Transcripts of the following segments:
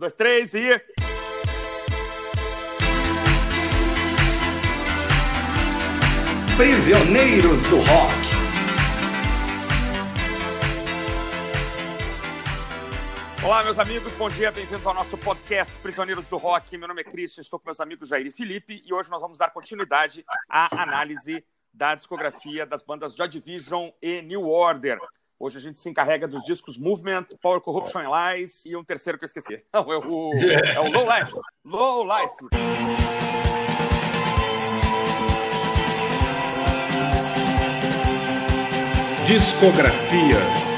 Um, dois, três e. Prisioneiros do Rock. Olá, meus amigos, bom dia, bem-vindos ao nosso podcast Prisioneiros do Rock. Meu nome é Christian, estou com meus amigos Jair e Felipe e hoje nós vamos dar continuidade à análise da discografia das bandas Joy Division e New Order. Hoje a gente se encarrega dos discos Movement, Power Corruption and Lies e um terceiro que eu esqueci. Não, é o, é o Low Life. Low Life. Discografias.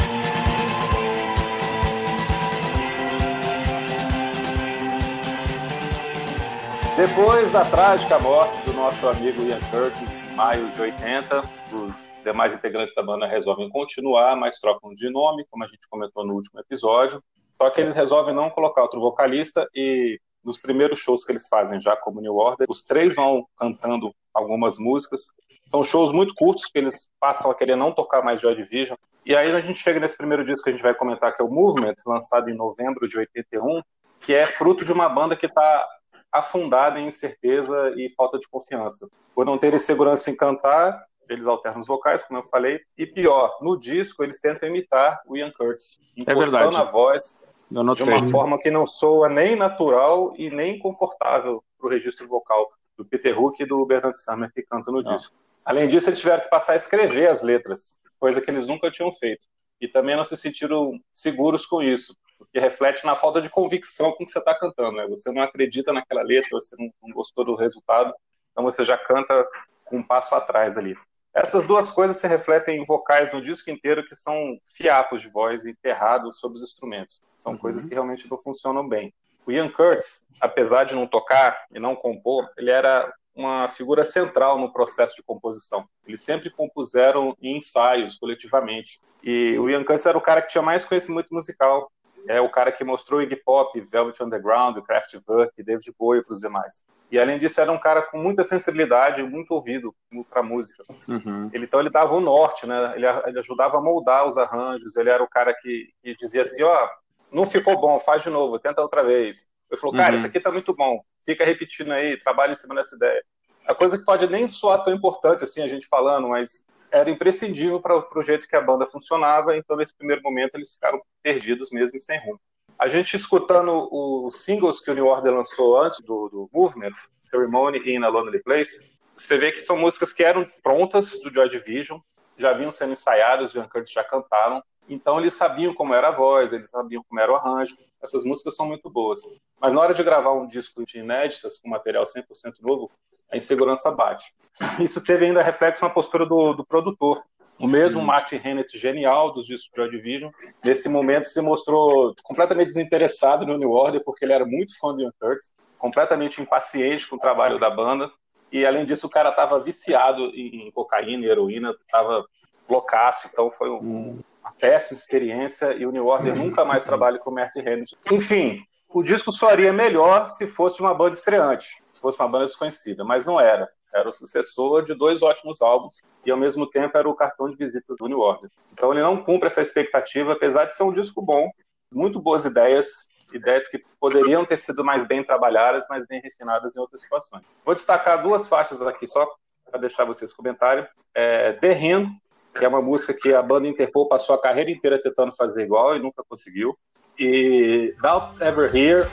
Depois da trágica morte do nosso amigo Ian Curtis em maio de 80, os demais integrantes da banda resolvem continuar, mas trocam de nome, como a gente comentou no último episódio. Só que eles resolvem não colocar outro vocalista e nos primeiros shows que eles fazem já como New Order, os três vão cantando algumas músicas. São shows muito curtos, que eles passam a querer não tocar mais Joy Division. E aí a gente chega nesse primeiro disco que a gente vai comentar, que é o Movement, lançado em novembro de 81, que é fruto de uma banda que está afundada em incerteza e falta de confiança. Por não terem segurança em cantar, eles alternam os vocais, como eu falei, e pior, no disco eles tentam imitar o Ian Curtis, impostando é a voz de uma forma que não soa nem natural e nem confortável para o registro vocal do Peter Hook e do Bernard Summer que cantam no não. disco. Além disso, eles tiveram que passar a escrever as letras, coisa que eles nunca tinham feito. E também não se sentiram seguros com isso, porque reflete na falta de convicção com que você está cantando. Né? Você não acredita naquela letra, você não, não gostou do resultado, então você já canta com um passo atrás ali. Essas duas coisas se refletem em vocais no disco inteiro que são fiapos de voz enterrados sobre os instrumentos. São uhum. coisas que realmente não funcionam bem. O Ian Curtis, apesar de não tocar e não compor, ele era uma figura central no processo de composição. Eles sempre compuseram em ensaios, coletivamente. E o Ian Curtis era o cara que tinha mais conhecimento musical é o cara que mostrou Iggy Pop, Velvet Underground, Kraftwerk, David Bowie para os demais. E além disso era um cara com muita sensibilidade, muito ouvido para música. Uhum. Ele, então ele dava o norte, né? Ele, ele, ajudava a moldar os arranjos. Ele era o cara que, que dizia assim, ó, oh, não ficou bom, faz de novo, tenta outra vez. Ele falou, cara, uhum. isso aqui tá muito bom, fica repetindo aí, trabalha em cima dessa ideia. A coisa que pode nem soar tão importante assim a gente falando, mas era imprescindível para o jeito que a banda funcionava, então nesse primeiro momento eles ficaram perdidos mesmo e sem rumo. A gente escutando os singles que o New Order lançou antes do, do Movement, Ceremony e In a Lonely Place, você vê que são músicas que eram prontas do Joy Division, já vinham sendo ensaiadas, o Ian Curtis já cantaram, então eles sabiam como era a voz, eles sabiam como era o arranjo. Essas músicas são muito boas. Mas na hora de gravar um disco de inéditas com material 100% novo, a insegurança bate. Isso teve ainda reflexo na postura do, do produtor. O mesmo hum. Martin Hennett, genial dos discos de Joy Division, nesse momento se mostrou completamente desinteressado no New Order, porque ele era muito fã do Ian Curtis, completamente impaciente com o trabalho da banda, e além disso o cara estava viciado em, cocaína e heroína, estava loucaço, então foi um, hum. uma péssima experiência, e o New Order nunca mais trabalha com o Martin Hennett. Enfim, o disco soaria melhor se fosse uma banda estreante, se fosse uma banda desconhecida, mas não era. Era o sucessor de dois ótimos álbuns e, ao mesmo tempo, era o cartão de visita do New Order. Então, ele não cumpre essa expectativa, apesar de ser um disco bom, muito boas ideias, ideias que poderiam ter sido mais bem trabalhadas, mais bem refinadas em outras situações. Vou destacar duas faixas aqui só para deixar vocês comentarem. É, The Hymn, que é uma música que a banda Interpol passou a carreira inteira tentando fazer igual e nunca conseguiu. E Doubts Ever Here,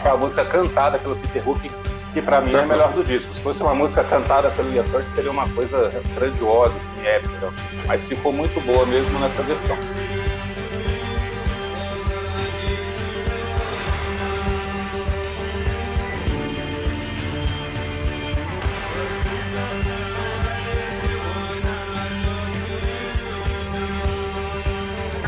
que é a música cantada pelo Peter Hook, que para mim é a melhor do disco. Se fosse uma música cantada pelo Ian seria uma coisa grandiosa, assim, épica. Mas ficou muito boa mesmo nessa versão.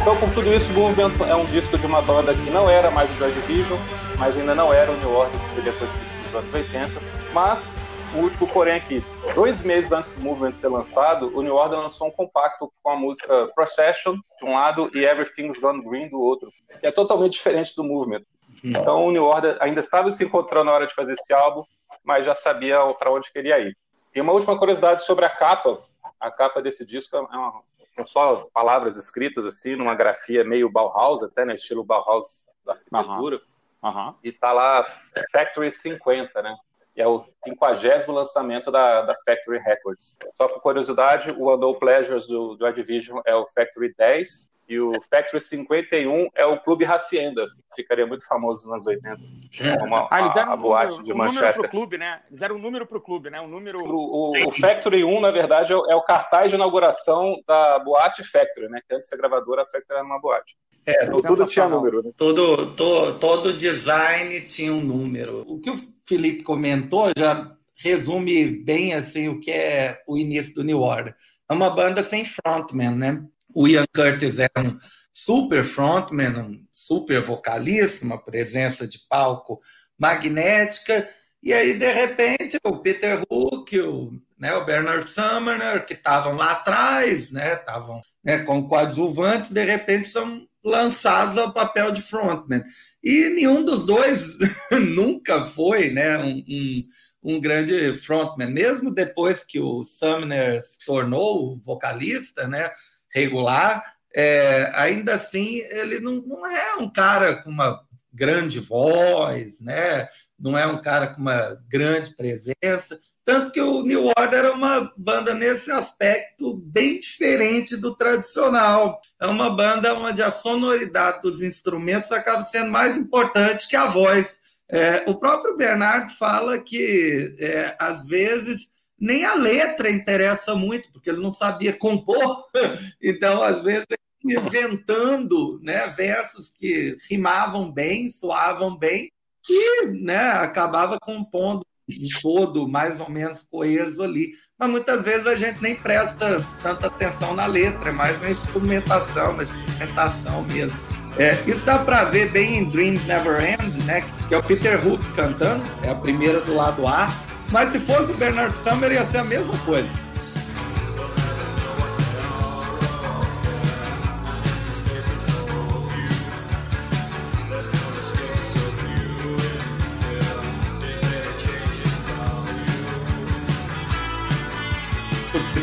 Então, por tudo isso, Movement é um disco de uma banda que não era mais o Joy Division, mas ainda não era o New Order, que seria conhecido nos anos 80. Mas, o último porém aqui, dois meses antes do Movement ser lançado, o New Order lançou um compacto com a música Procession, de um lado, e Everything's Gone Green, do outro, que é totalmente diferente do Movement. Então, o New Order ainda estava se encontrando na hora de fazer esse álbum, mas já sabia para onde queria ir. E uma última curiosidade sobre a capa. A capa desse disco é uma com só palavras escritas assim, numa grafia meio Bauhaus, até, né, estilo Bauhaus da arquitetura. Uhum. uhum. e tá lá Factory 50, né? E é o 50 lançamento da, da Factory Records. Só por curiosidade, o Unknown Pleasures do, do Division é o Factory 10 e o Factory 51 é o Clube Hacienda, que ficaria muito famoso nos anos 80. É uma, ah, eles deram a, um boate número, de um Manchester. número pro clube, né? Eles deram um número pro clube, né? Um número... O, o, o Factory 1, na verdade, é o, é o, cartaz de inauguração da Boate Factory, né? Que antes de ser gravadora, a Factory era uma boate. É, então, tudo tinha número, né? Todo, todo, todo design tinha um número. O que o Felipe comentou já resume bem assim o que é o início do New Order. É uma banda sem frontman, né? O Ian Curtis era um super frontman, um super vocalista, uma presença de palco magnética. E aí, de repente, o Peter Hook, o, né, o Bernard Sumner, que estavam lá atrás, né, estavam né, como coadjuvantes, de repente são lançados ao papel de frontman. E nenhum dos dois nunca foi né, um, um, um, grande frontman. Mesmo depois que o Sumner se tornou vocalista, né, regular, é, ainda assim ele não, não é um cara com uma grande voz, né? não é um cara com uma grande presença. Tanto que o New Order é uma banda nesse aspecto bem diferente do tradicional. É uma banda onde a sonoridade dos instrumentos acaba sendo mais importante que a voz. É, o próprio Bernardo fala que, é, às vezes, nem a letra interessa muito, porque ele não sabia compor. Então, às vezes, inventando né, versos que rimavam bem, soavam bem, que né, acabava compondo um todo mais ou menos coeso ali. Mas muitas vezes a gente nem presta tanta atenção na letra, é mais na instrumentação, na instrumentação mesmo. É, isso dá para ver bem em Dreams Never End, né? Que é o Peter Hook cantando, é a primeira do lado A, mas se fosse o Bernard Summer, ia ser a mesma coisa.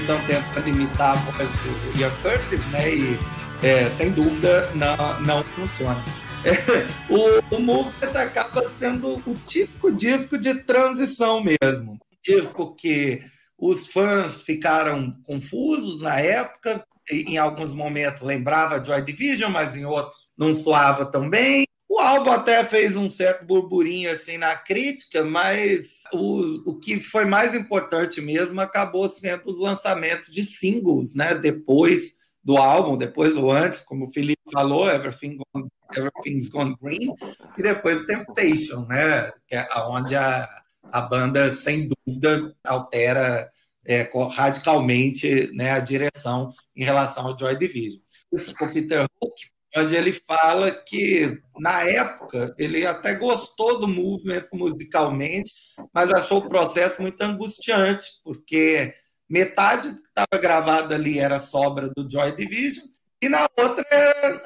estão tentando imitar a voz do Ian Curtis, né? E é, sem dúvida não, não funciona. O, o Movement acaba sendo o típico disco de transição mesmo. Disco que os fãs ficaram confusos na época, em alguns momentos lembrava Joy Division, mas em outros não soava tão bem. O álbum até fez um certo burburinho assim na crítica, mas o, o que foi mais importante mesmo acabou sendo os lançamentos de singles, né? Depois do álbum, depois ou antes, como o Felipe falou, Everything Gone, Everything's Gone Green, e depois Temptation, né? Que é onde a, a banda, sem dúvida, altera é, radicalmente né, a direção em relação ao Joy Division. O Peter Hook onde ele fala que, na época, ele até gostou do movimento musicalmente, mas achou o processo muito angustiante, porque metade que estava gravada ali era sobra do Joy Division, e na outra,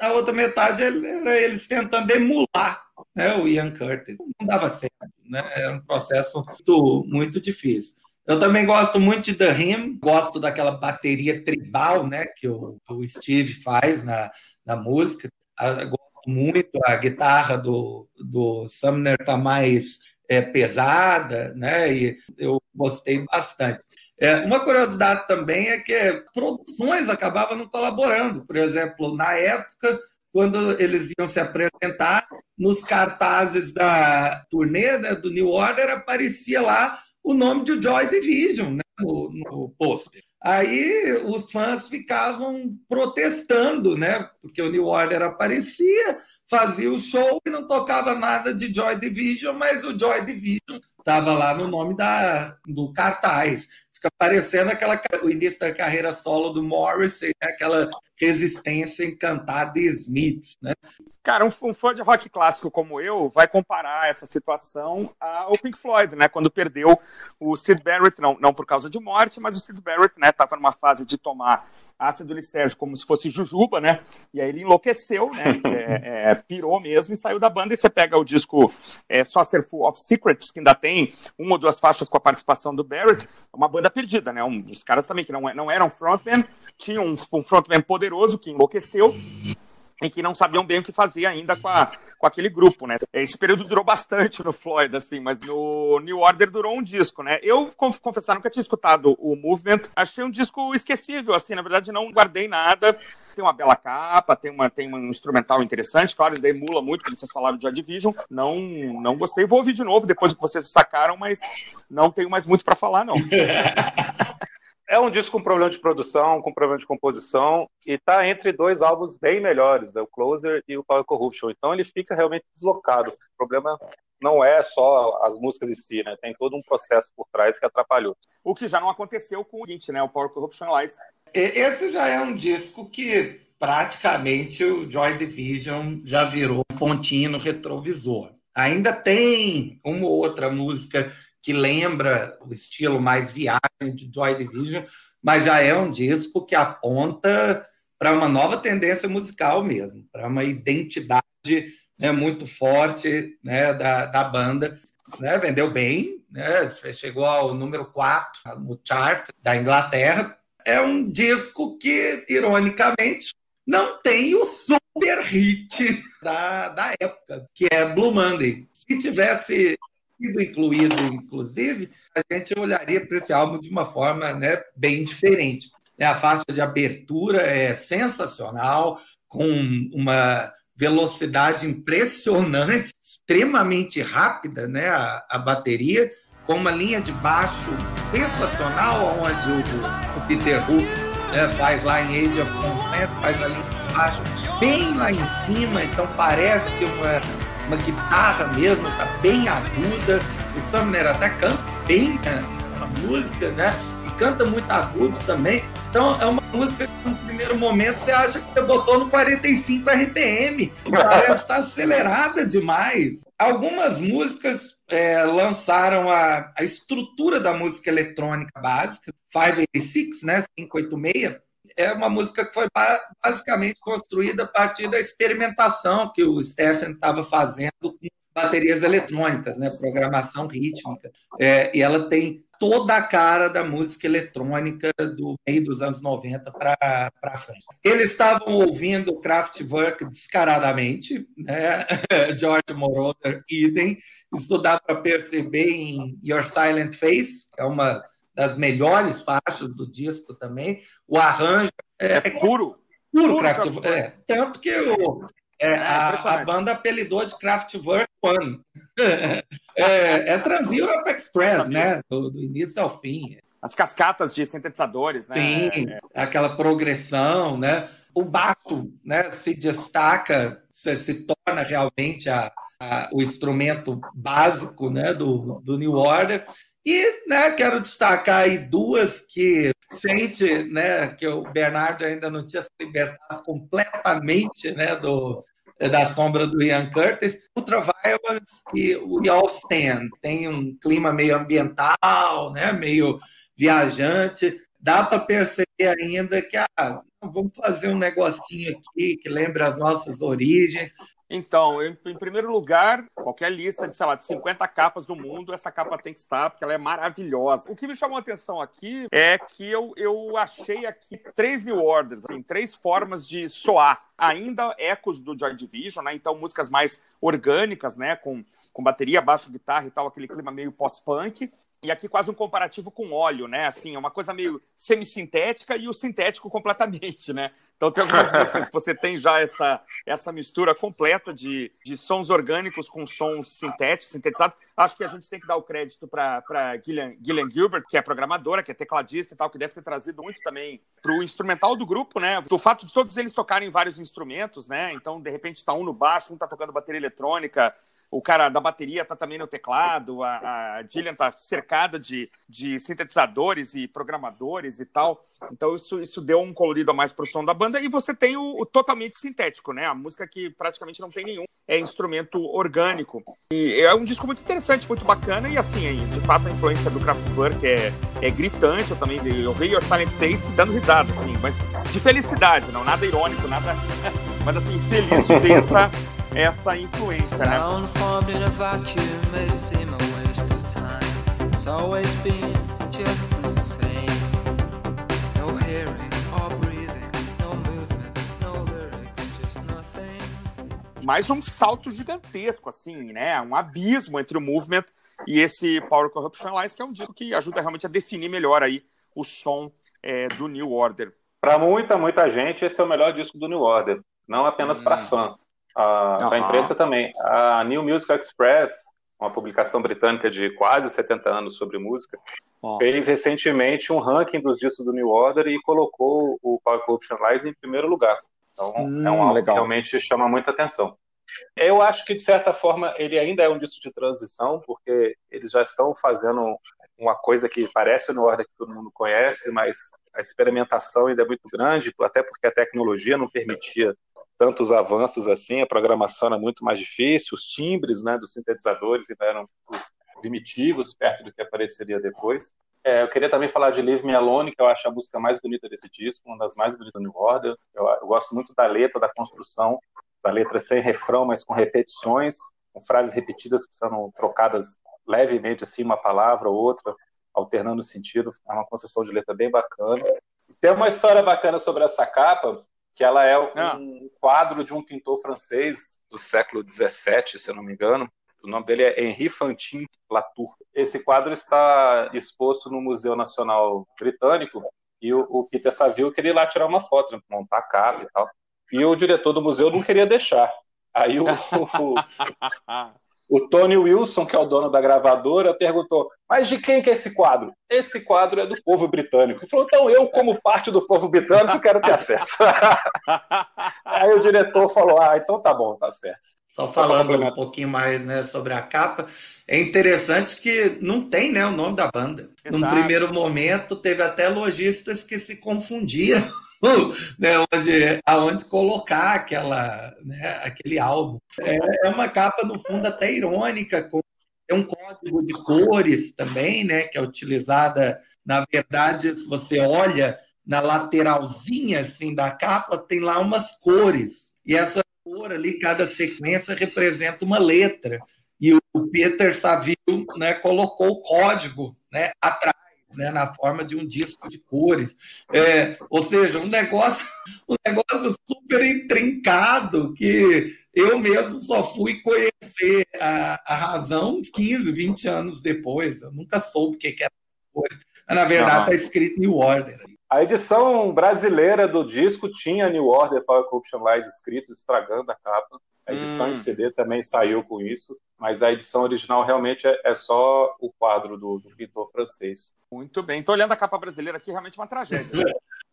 a outra metade era eles tentando emular né, o Ian Curtis. Não dava certo, né? era um processo muito, muito difícil. Eu também gosto muito de The Him, gosto daquela bateria tribal, né, que o, o Steve faz na, na música. Eu gosto muito, a guitarra do, do Sumner tá mais é, pesada, né, e eu gostei bastante. É, uma curiosidade também é que produções acabavam não colaborando. Por exemplo, na época, quando eles iam se apresentar, nos cartazes da turnê né, do New Order, aparecia lá o nome de Joy Division né, no, no pôster. Aí os fãs ficavam protestando, né? Porque o New Order aparecia, fazia o show e não tocava nada de Joy Division, mas o Joy Division estava lá no nome da, do cartaz. Fica parecendo aquela, o início da carreira solo do Morrissey, né? aquela resistência encantada de Smiths, né? Cara, um, um, fã de rock clássico como eu vai comparar essa situação ao Pink Floyd, né? Quando perdeu o Sid Barrett, não, não por causa de morte, mas o Sid Barrett, né? Tava numa fase de tomar ácido lisérgico como se fosse jujuba, né? E aí ele enlouqueceu, né? É, é, pirou mesmo e saiu da banda. E você pega o disco é, Full of Secrets, que ainda tem uma ou duas faixas com a participação do Barrett, uma banda perdida, né? Um, os caras também que não, não eram frontman, tinham um, um frontman poderoso que enlouqueceu e que não sabiam bem o que fazer ainda com a, com aquele grupo, né? Esse período durou bastante no Floyd, assim, mas no New Order durou um disco, né? Eu, confessar, nunca tinha escutado o Movement. Achei um disco esquecível, assim, na verdade não guardei nada. Tem uma bela capa, tem, uma, tem um instrumental interessante, claro, ele emula muito, como vocês falaram de Joy Division. Não, não gostei. Vou ouvir de novo depois que vocês sacaram, mas não tenho mais muito para falar, não. É um disco com problema de produção, com problema de composição, e está entre dois álbuns bem melhores, é o Closer e o Power Corruption. Então ele fica realmente deslocado. O problema não é só as músicas em si, né? Tem todo um processo por trás que atrapalhou. O que já não aconteceu com o Hit, né? O Power Corruption Lies. Esse já é um disco que praticamente o Joy Division já virou um pontinho no retrovisor. Ainda tem uma ou outra música que lembra o estilo mais viagem de Joy Division, mas já é um disco que aponta para uma nova tendência musical mesmo, para uma identidade né, muito forte né, da, da banda. Né, vendeu bem, né, chegou ao número 4 no chart da Inglaterra. É um disco que, ironicamente, não tem o super hit da, da época, que é Blue Monday. Se tivesse sido incluído, inclusive, a gente olharia para esse álbum de uma forma né, bem diferente. A faixa de abertura é sensacional, com uma velocidade impressionante, extremamente rápida, né, a, a bateria, com uma linha de baixo sensacional, onde o, o Peter Hook né, faz lá em Age of Consent, faz a linha de baixo bem lá em cima, então parece que uma uma guitarra mesmo, tá bem aguda. O Sumner até canta bem né, essa música, né? E canta muito agudo também. Então é uma música que no primeiro momento você acha que você botou no 45 RPM. Parece tá acelerada demais. Algumas músicas é, lançaram a, a estrutura da música eletrônica básica, 586, né? 586 é uma música que foi basicamente construída a partir da experimentação que o Stephen estava fazendo com baterias eletrônicas, né, programação rítmica. É, e ela tem toda a cara da música eletrônica do meio dos anos 90 para frente. Eles estavam ouvindo Kraftwerk descaradamente, né? George Moroder, idem. Isso dá para perceber em Your Silent Face, que é uma das melhores faixas do disco também. O arranjo é, é puro. Puro, Kraftwerk. É, tanto que o, é, é, a, a, banda apelidou de Kraftwerk One. é, é Trans-Europe Express, né? Do, do, início ao fim. As cascatas de sintetizadores, né? Sim, é. aquela progressão, né? O baixo né, se destaca, se, se torna realmente a, a, o instrumento básico né, do, do New Order. E né, quero destacar aí duas que sente né, que o Bernardo ainda não tinha se libertado completamente né, do, da sombra do Ian Curtis. Ultraviolence e o Y'all Stand. Tem um clima meio ambiental, né, meio viajante. Dá para perceber ainda que ah, vamos fazer um negocinho aqui que lembra as nossas origens. Então, em, primeiro lugar, qualquer lista de, sei lá, de 50 capas do mundo, essa capa tem que estar, porque ela é maravilhosa. O que me chamou a atenção aqui é que eu, eu achei aqui três New Orders, assim, três formas de soar. Ainda ecos do Joy Division, né? Então, músicas mais orgânicas, né? Com, com bateria, baixo, guitarra e tal, aquele clima meio pós-punk. E aqui quase um comparativo com óleo, né? Assim, é uma coisa meio semissintética e o sintético completamente, né? Então tem algumas músicas que você tem já essa, essa mistura completa de, de sons orgânicos com sons sintéticos, sintetizados. Acho que a gente tem que dar o crédito para Gillian, Gillian Gilbert, que é programadora, que é tecladista e tal, que deve ter trazido muito também para o instrumental do grupo, né? O fato de todos eles tocarem vários instrumentos, né? Então, de repente, está um no baixo, um está tocando bateria eletrônica, o cara da bateria tá também no teclado, a, a Gillian tá cercada de, de sintetizadores e programadores e tal. Então isso, isso deu um colorido a mais pro som da banda. E você tem o, o totalmente sintético, né? A música que praticamente não tem nenhum é instrumento orgânico. E é um disco muito interessante, muito bacana. E assim, de fato, a influência do Kraftwerk é, é gritante. Eu também eu vi Your Silent Face dando risada, assim, mas de felicidade, não nada irônico, nada. mas assim, feliz de ver essa essa influência, né? Mais um salto gigantesco, assim, né? Um abismo entre o Movement e esse Power Corruption Alliance, que é um disco que ajuda realmente a definir melhor aí o som é, do New Order. Para muita, muita gente, esse é o melhor disco do New Order, não apenas hum. para fã. Para a imprensa também. A New Music Express, uma publicação britânica de quase 70 anos sobre música, oh. fez recentemente um ranking dos discos do New Order e colocou o Power Corruption Lies em primeiro lugar. Então, hum, é um álbum que realmente chama muita atenção. Eu acho que, de certa forma, ele ainda é um disco de transição, porque eles já estão fazendo uma coisa que parece no Order que todo mundo conhece, mas a experimentação ainda é muito grande, até porque a tecnologia não permitia tantos avanços assim, a programação era muito mais difícil, os timbres né, dos sintetizadores ainda eram primitivos, perto do que apareceria depois. É, eu queria também falar de Leave Me Alone, que eu acho a música mais bonita desse disco, uma das mais bonitas do New Order. Eu, eu gosto muito da letra, da construção, da letra sem refrão, mas com repetições, com frases repetidas que são trocadas levemente, assim, uma palavra ou outra, alternando o sentido. É uma construção de letra bem bacana. Tem uma história bacana sobre essa capa, que ela é um ah. quadro de um pintor francês do século XVII, se eu não me engano. O nome dele é Henri Fantin Latour. Esse quadro está exposto no Museu Nacional Britânico e o, o Peter Saville queria ir lá tirar uma foto, montar a capa e tal. E o diretor do museu não queria deixar. Aí o, o, o Tony Wilson, que é o dono da gravadora, perguntou: Mas de quem que é esse quadro? Esse quadro é do povo britânico. Ele falou: Então eu, como parte do povo britânico, quero ter acesso. Aí o diretor falou: Ah, então tá bom, tá certo. Só falando um pouquinho mais né, sobre a capa, é interessante que não tem né, o nome da banda. Exato. Num primeiro momento, teve até lojistas que se confundiam né, onde, aonde colocar aquela, né, aquele álbum. É, é uma capa, no fundo, até irônica, com é um código de cores também, né, que é utilizada, na verdade, se você olha na lateralzinha assim da capa, tem lá umas cores. E essa cor ali, cada sequência representa uma letra. E o Peter Saville né, colocou o código né, atrás né, na forma de um disco de cores. É, ou seja, um negócio, um negócio super intrincado que eu mesmo só fui conhecer a, a razão uns 15, 20 anos depois. Eu nunca soube o que, que era. Mas, na verdade, está escrito New Order. A edição brasileira do disco tinha New Order Power Corruption Lies escrito, estragando a capa. A edição hum. em CD também saiu com isso mas a edição original realmente é, é só o quadro do, do, pintor francês. Muito bem. Estou olhando a capa brasileira aqui, realmente uma tragédia.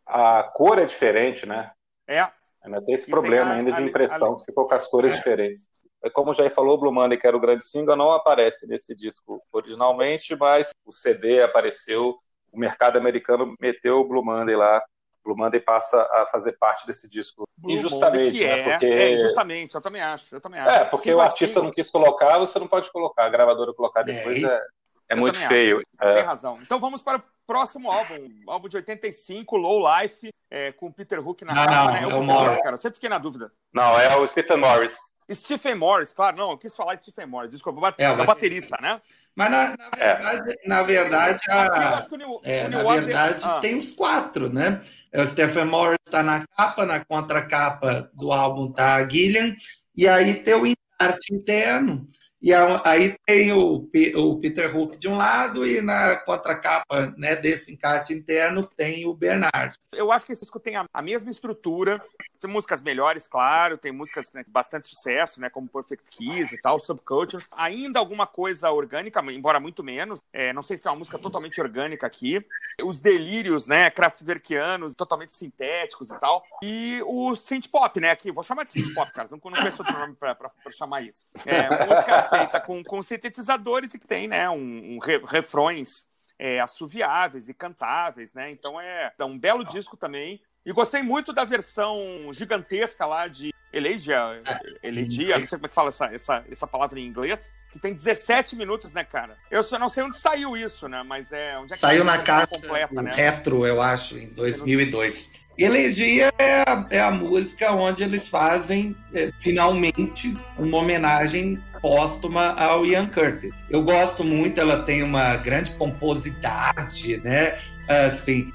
a cor é diferente, né? É. Ainda tem esse e problema tem a, ainda de impressão, a, ficou com as cores é. diferentes. É como já falou, Blue Monday, que era o grande single, não aparece nesse disco originalmente, mas o CD apareceu, o mercado americano meteu o Blue Monday lá Blue Monday passa a fazer parte desse disco Blue injustamente, né? É, porque... é, injustamente, eu também acho, eu também acho. É, porque Sim, o artista não quis colocar, você não pode colocar, a gravadora colocar é, depois é, é muito feio. É. Tem razão. Então vamos para o próximo álbum, álbum de 85, Low Life, é, com Peter Hook na não, capa, não, né? É o Morris. Cara, eu sempre fiquei na dúvida. Não, é o Stephen Morris. Stephen Morris, claro, não, eu quis falar Stephen Morris, desculpa, é, o baterista, né? Mas na, na é. verdade, é. na verdade, a, New, é, na verdade ah. tem os quatro, né? O Stephen Morris está na capa, na contracapa do álbum tá a Gillian, e aí tem o arte interno, e aí tem o, o Peter Hook de um lado e na contracapa né, desse encarte interno tem o Bernard. Eu acho que esse disco tem a, a mesma estrutura, tem músicas melhores, claro, tem músicas né, bastante sucesso, né, como Perfect Kiss e tal, Subculture. Ainda alguma coisa orgânica, embora muito menos. É, não sei se tem uma música totalmente orgânica aqui. Os delírios, né, Kraftwerkianos, totalmente sintéticos e tal. E o synth pop, né, aqui, vou chamar de synth pop, cara, não, conheço outro nome pra chamar isso. É, música feita com, com sintetizadores e que tem, né, um, um refrões é, assoviáveis e cantáveis, né? Então é, é um belo disco também. E gostei muito da versão gigantesca lá de Elegia, Elegia, não sei como é que fala essa, essa, essa palavra em inglês, que tem 17 minutos, né, cara? Eu só não sei onde saiu isso, né? Mas é onde é que Saiu na caixa completa, né? retro, eu acho, em 2002. Elegia é a, é a música onde eles fazem é, finalmente uma homenagem póstuma ao Ian Curtis. Eu gosto muito, ela tem uma grande pomposidade, né? Assim,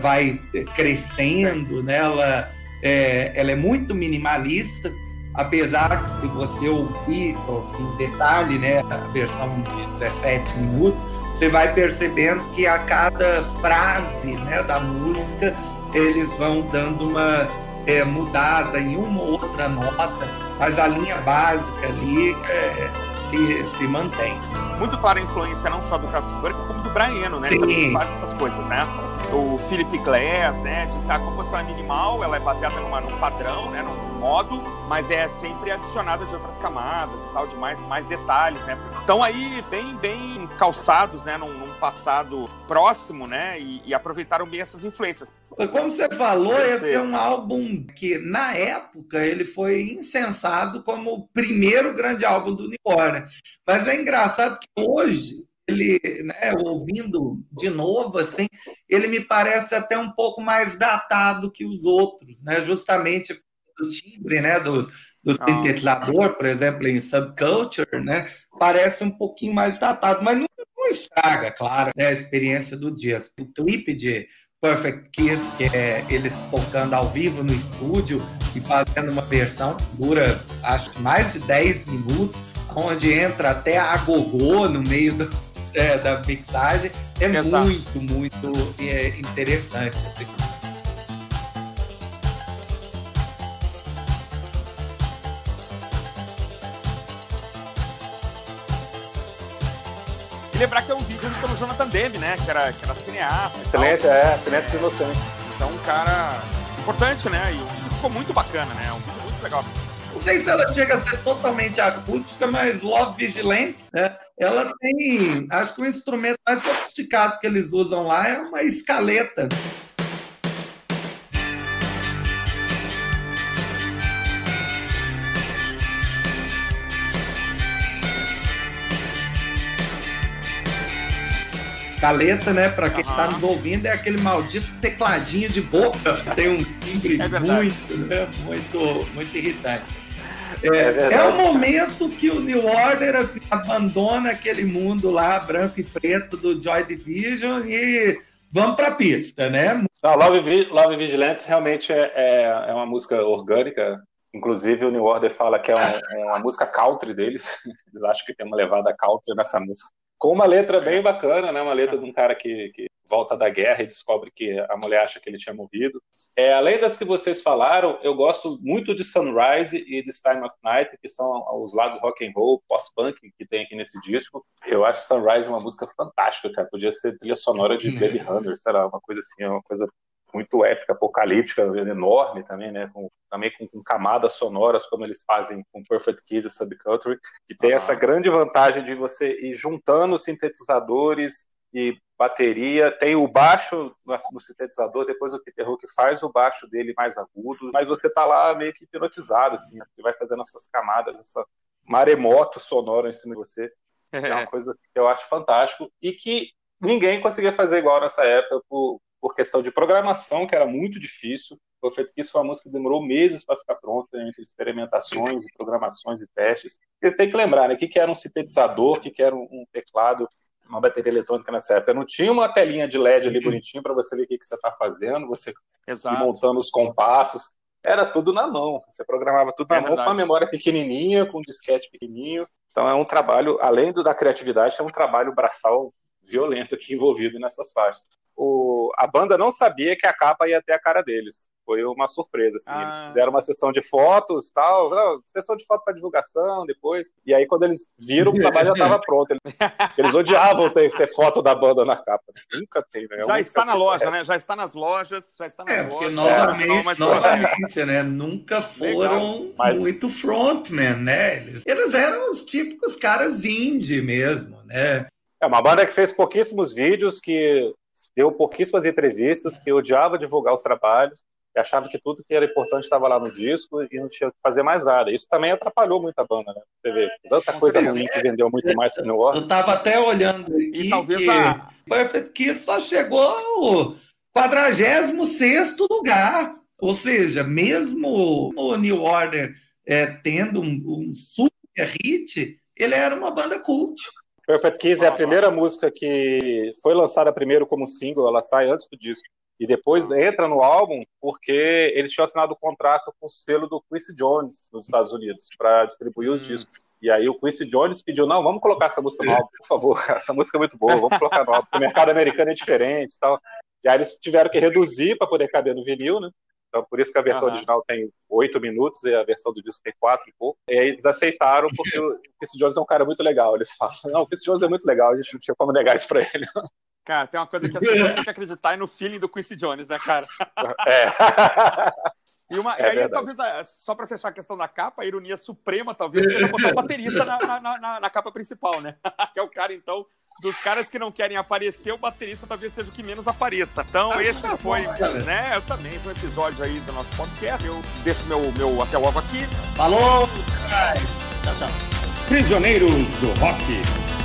vai crescendo, né? Ela é, ela é muito minimalista apesar que se você ouvir em detalhe né, a versão de 17 minutos, você vai percebendo que a cada frase né, da música eles vão dando uma é, mudada em uma ou outra nota, mas a linha básica ali é, se, se mantém. Muito clara a influência não só do Kraftwerk, como do Brian Eno, né? Sim. Que também faz essas coisas, né? O Philip Glass, né, de estar a composição é minimal, ela é baseada numa, num padrão, né, num modo, mas é sempre adicionada de outras camadas e tal, de mais, mais detalhes, né. Estão aí bem, bem calçados, né, num, num passado próximo, né, e, e, aproveitaram bem essas influências. Como você falou, esse é um álbum que, na época, ele foi incensado como o primeiro grande álbum do New Order. Mas é engraçado que hoje ele, né, ouvindo de novo, assim, ele me parece até um pouco mais datado que os outros, né? Justamente do timbre, né, do, do ah. sintetizador, por exemplo, em Subculture, né, parece um pouquinho mais datado, mas não, não estraga, claro, né, a experiência do dia. O clipe de Perfect Kiss, que é eles tocando ao vivo no estúdio e fazendo uma versão, dura acho que mais de 10 minutos, onde entra até a gogô no meio do, é, da mixagem é Exato. muito, muito é, interessante. Assim. E lembrar que é um vídeo pelo Jonathan Demme, né? Que era, que era cineasta. Silêncio, é, Silêncio dos Inocentes. Então, um cara importante, né? E o vídeo ficou muito bacana, né? Um vídeo muito legal. Não sei se ela chega a ser totalmente acústica, mas Love Vigilante, né? ela tem. Acho que o instrumento mais sofisticado que eles usam lá é uma escaleta. Escaleta, né? Para quem está nos ouvindo, é aquele maldito tecladinho de boca. Tem um timbre é muito, né? Muito, muito irritante. É, é, o momento que o New Order assim, abandona aquele mundo lá, branco e preto do Joy Division e vamos para a pista, né? Não, Love, Love Vigilantes realmente é, é, é, uma música orgânica. Inclusive, o New Order fala que é, um, é uma música country deles. Eles acham que tem uma levada country nessa música. Com uma letra bem bacana, né? Uma letra de um cara que, que volta da guerra e descobre que a mulher acha que ele tinha morrido. É, além das que vocês falaram, eu gosto muito de Sunrise e This Time of Night, que são os lados rock and roll, post-punk que tem aqui nesse disco. Eu acho Sunrise uma música fantástica, cara. Podia ser trilha sonora de Blade Runner, sei lá, uma coisa assim, uma coisa muito épica, apocalíptica, enorme também, né? Com, também com, com, camadas sonoras, como eles fazem com Perfect Kiss e Subculture, que tem essa grande vantagem de você ir juntando sintetizadores e bateria, tem o baixo no sintetizador, depois o Peter Hook faz o baixo dele mais agudo, mas você tá lá meio que hipnotizado, assim, que vai fazendo essas camadas, essa maremoto sonoro em cima de você. É uma coisa que eu acho fantástico e que ninguém conseguia fazer igual nessa época por, por questão de programação, que era muito difícil. Foi feito que isso foi uma música que demorou meses para ficar pronta, entre experimentações e programações e testes. Você tem que lembrar, né? O que, era um sintetizador, o que, era um teclado, uma bateria eletrônica nessa época. Não tinha uma telinha de LED ali bonitinho para você ver o que, que você está fazendo, você montando os compassos. Era tudo na mão. Você programava tudo na é mão verdade. com uma memória pequenininha, com um disquete pequenininho. Então é um trabalho, além do, da criatividade, é um trabalho braçal violento aqui envolvido nessas faixas o, a banda não sabia que a capa ia ter a cara deles. Foi uma surpresa, assim. Ah. Eles fizeram uma sessão de fotos, tal, não, sessão de foto para divulgação depois. E aí, quando eles viram, o trabalho já estava pronto. Eles odiavam ter, ter, foto da banda na capa. Nunca tem, né? Já está na loja, né? Já está nas lojas, já está nas é, lojas. novamente, é, novamente né? Nunca foram Mas... muito frontman, né? Eles, eles eram os típicos caras indie mesmo, né? É uma banda que fez pouquíssimos vídeos, que deu pouquíssimas entrevistas, que odiava divulgar os trabalhos, e achava que tudo que era importante estava lá no disco e não tinha que fazer mais nada. Isso também atrapalhou muito a banda, né? Você vê, tanta coisa ruim que vendeu muito mais que o New Orleans. Eu estava até olhando aqui e talvez que a... Perfect Kiss só chegou ao 46 lugar. Ou seja, mesmo o New Order é, tendo um, um super hit, ele era uma banda cult. Perfect Kiss é a primeira música que foi lançada primeiro como single, ela sai antes do disco. E depois entra no álbum porque eles tinham assinado o um contrato com o selo do Quincy Jones nos Estados Unidos para distribuir os hum. discos. E aí o Quincy Jones pediu: não, vamos colocar essa música no álbum, por favor. Essa música é muito boa, vamos colocar no álbum. O mercado americano é diferente e tal. E aí eles tiveram que reduzir para poder caber no vinil, né? Então, por isso que a versão uhum. original tem oito minutos e a versão do disco tem quatro e pouco. E aí eles aceitaram porque o Chris Jones é um cara muito legal. Eles falam, não, o Chris Jones é muito legal, a gente não tinha como negar isso pra ele. Cara, tem uma coisa que as pessoas têm que acreditar é no feeling do Quincy Jones, né, cara? É. E, uma, é aí, talvez, é, só para fechar a questão da capa, a ironia suprema talvez seja botar o baterista na, na, na, na, capa principal, né? que é o cara, então, dos caras que não querem aparecer, o baterista talvez seja o que menos apareça. Então, ah, esse tá foi, bom, né? Eu também, um episódio aí do nosso podcast. Eu deixo meu, meu até logo aqui. Falou! Tchau, tchau. Prisioneiros do Rock.